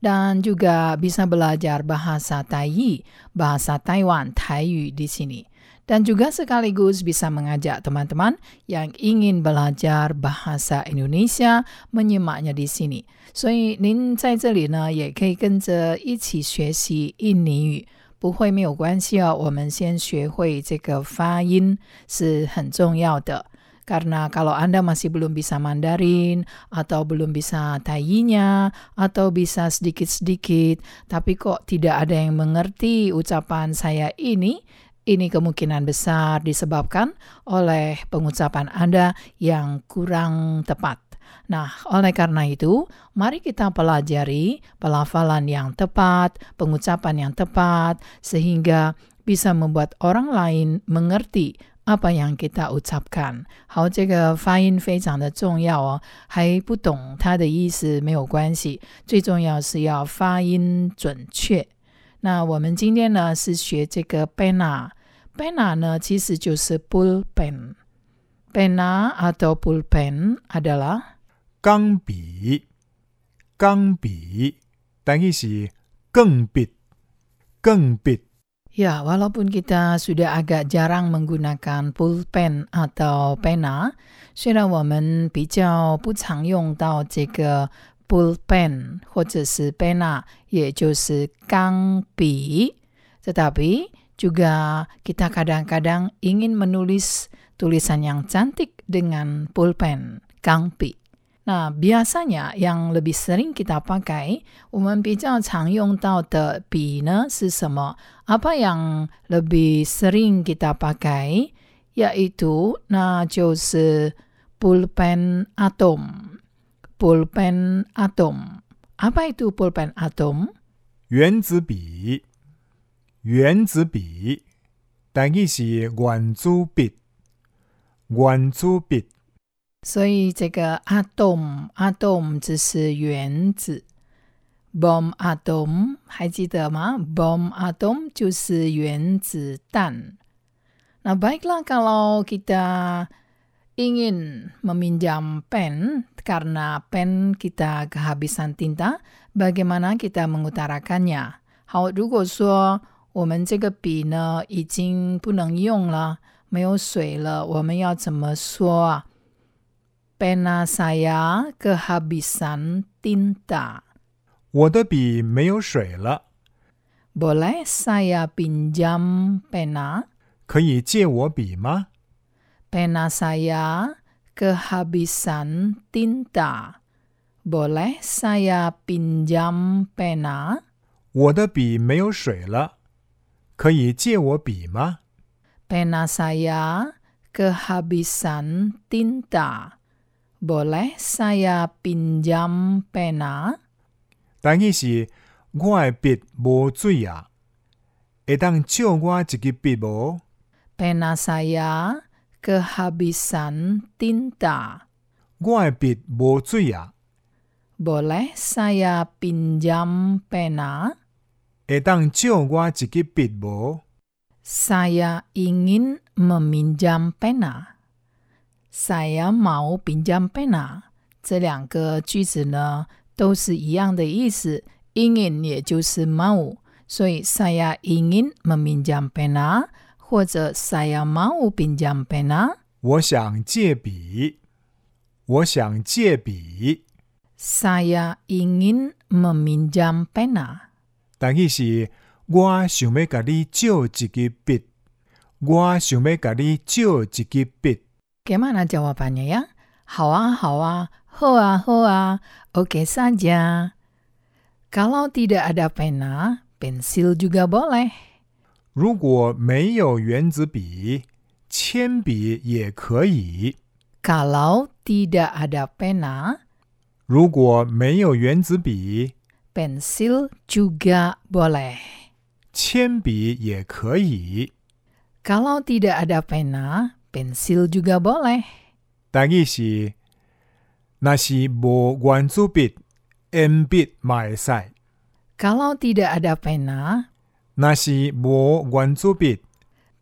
dan juga bisa belajar bahasa Tai, bahasa Taiwan, Taiyu di sini. Dan juga sekaligus bisa mengajak teman-teman yang ingin belajar bahasa Indonesia menyimaknya di sini. 所以您在这里呢，也可以跟着一起学习印尼语。不会没有关系哦，我们先学会这个发音是很重要的。 Karena kalau Anda masih belum bisa Mandarin atau belum bisa Taiyinya atau bisa sedikit-sedikit, tapi kok tidak ada yang mengerti ucapan saya ini, ini kemungkinan besar disebabkan oleh pengucapan Anda yang kurang tepat. Nah, oleh karena itu, mari kita pelajari pelafalan yang tepat, pengucapan yang tepat, sehingga bisa membuat orang lain mengerti apa yang kita ucapkan。好，这个发音非常的重要哦，还不懂它的意思没有关系，最重要是要发音准确。那我们今天呢是学这个 pena，pena 呢其实就是 pulpen，pena atau pulpen adalah 钢笔，钢笔，等于是更笔，更笔。Ya, walaupun kita sudah agak jarang menggunakan pulpen atau pena，虽然我们比较不常用到这个 pulpen 或者是 pena，也就是钢笔，tetapi juga kita kadang-kadang ingin menulis tulisan yang cantik dengan pulpen 钢笔。 那 biasanya yang lebih sering kita pakai，我们比较常用到的笔呢是什么？Apa yang lebih sering kita pakai? Yaitu, 那就是 pulpen atom. Pulpen atom. Apa itu pulpen atom? 原子笔，原子笔，等于是圆珠笔，圆珠笔。 所以这个 atom atom 只是原子，bomb atom 还记得吗？bomb atom 就是原子弹。Nah baiklah kalau kita ingin meminjam pen karena pen kita kehabisan tinta, bagaimana kita mengutarakannya？好，如果说我们这个笔呢已经不能用了，没有水了，我们要怎么说啊 ？Pena saya kehabisan tinta. 我的笔没有水了， Boleh saya pinjam pena? 可以借我笔吗？ Pena saya kehabisan tinta. Boleh saya pinjam pena? 我的笔没有水了，可以借我笔吗？ Pena saya kehabisan tinta. saya Boleh saya pinjam pena? 等于是我的笔无水啊，会当借我一支笔无？ Pena saya kehabisan tinta. 我的笔无水啊， Boleh saya pinjam pena? 会当借我一支笔无？ Saya ingin meminjam pena. Saya mau pinjam pena. 这两个句子呢都是一样的意思，ingin 也就是 mau，所以 saya ingin meminjam pena 或者 saya mau pinjam pena。我想借笔，我想借笔，Saya ingin meminjam pena. 等于是我想要甲你借一支笔，我想要甲你借一支笔。Gimana jawabannya ya? 好啊，好啊，好啊，好啊，oke saja. Kalau tidak ada pena, pensil juga boleh. 如果没有原子笔，铅笔也可以。 Kalau tidak ada pena, 如果没有原子笔， pensil juga boleh. 铅笔也可以。 Kalau tidak ada pena, pensil juga boleh. 台语是，若是无圆珠笔，铅笔嘛会使； Kalau tidak ada pena, 若是无圆珠笔，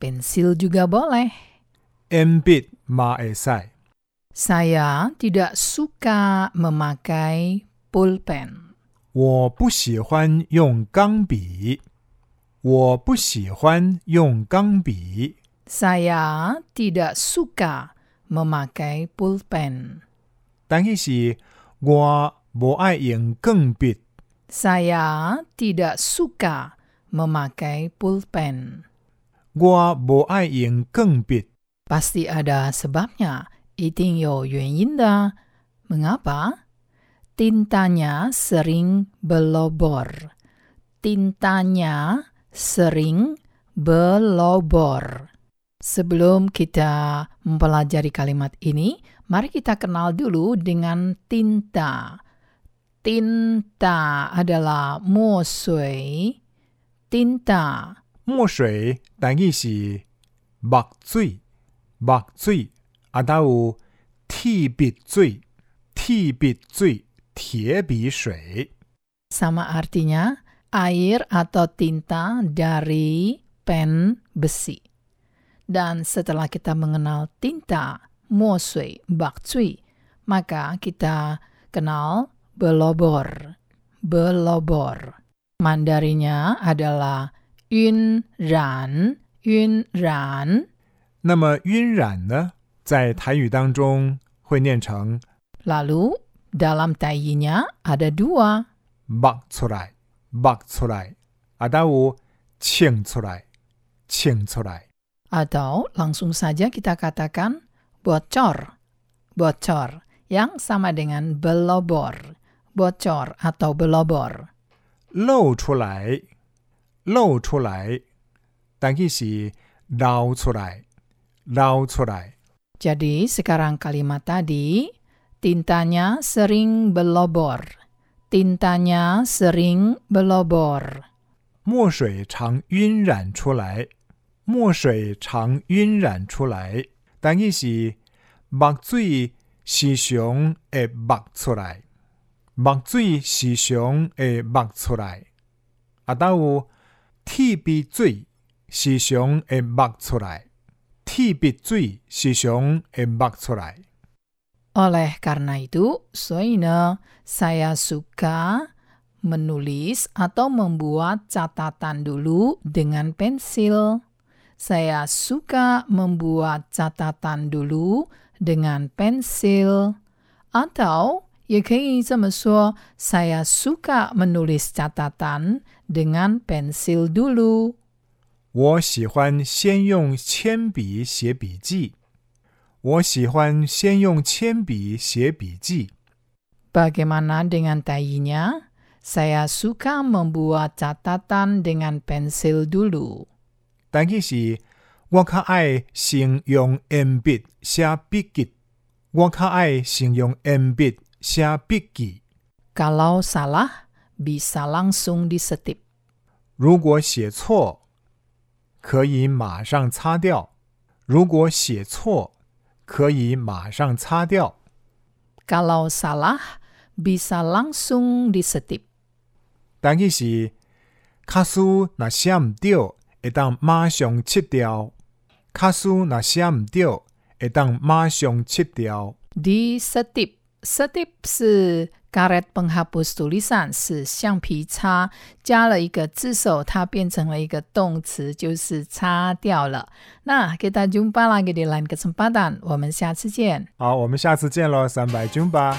pensil juga boleh. 铅笔嘛会使。 Saya tidak suka memakai pulpen. 我不喜欢用钢笔。我不喜欢用钢笔。 Saya tidak suka memakai pulpen. 台语是，我无爱用钢笔。 Saya tidak suka memakai pulpen. 我无爱用钢笔。 Pasti ada sebabnya. 一定有原因的。Mengapa? Tintanya sering belobor. Tintanya sering belobor. Sebelum kita mempelajari kalimat ini, mari kita kenal dulu dengan tinta. Tinta adalah musui. Tinta. Musui tadi si Bak cui, atau tibitzui. Tibitzui, shui. Sama artinya air atau tinta dari pen besi. Dan setelah kita mengenal tinta, mo sui, bak cui, maka kita kenal belobor. Belobor. Mandarinya adalah yun ran, yun ran. 那么晕染呢，在台语当中会念成 Lalu dalam taiyinya ada dua. 墨出来，墨出来，啊，都有清出来，清出来。 Atau langsung saja kita katakan bocor. Bocor yang sama dengan belobor. Bocor atau belobor. 露出来，露出来，台语是捞出来，捞出来。 Jadi sekarang kalimat tadi, tintanya sering belobor. Tintanya sering belobor. 墨水常晕染出来， 墨水常晕染出来。但意是墨水时常会墨出来，墨水时常会墨出来。啊，都有铁笔水时常会墨出来，铁笔水时常会墨出来。Oleh karena itu, Soine, saya suka menulis atau membuat catatan dulu dengan pensil. Saya suka membuat catatan dulu dengan pensil. Atau, 也可以这么说, saya suka menulis catatan dengan pensil dulu. 我喜欢先用铅笔写笔记。我喜欢先用铅笔写笔记。 Bagaimana dengan tainya? Saya suka membuat catatan dengan pensil dulu. 但其是我较爱先用鉛筆寫筆記。我较爱先用鉛筆寫筆記。Kalau salah, bisa langsung disetip. 如果写错，可以马上擦掉。如果写错，可以马上擦掉。Kalau salah, bisa langsung disetip. 但其是卡數若寫唔對，會當馬上切掉。卡數若寫唔對，會當馬上切掉。Disetip. Setip 是 karet penghapus tulisan, 是橡皮擦，加了一个字首，它变成了一个动词，就是擦掉了。那 kita jumpa lagi di lain kesempatan，我们下次见。好，我们下次见喽，三百军吧。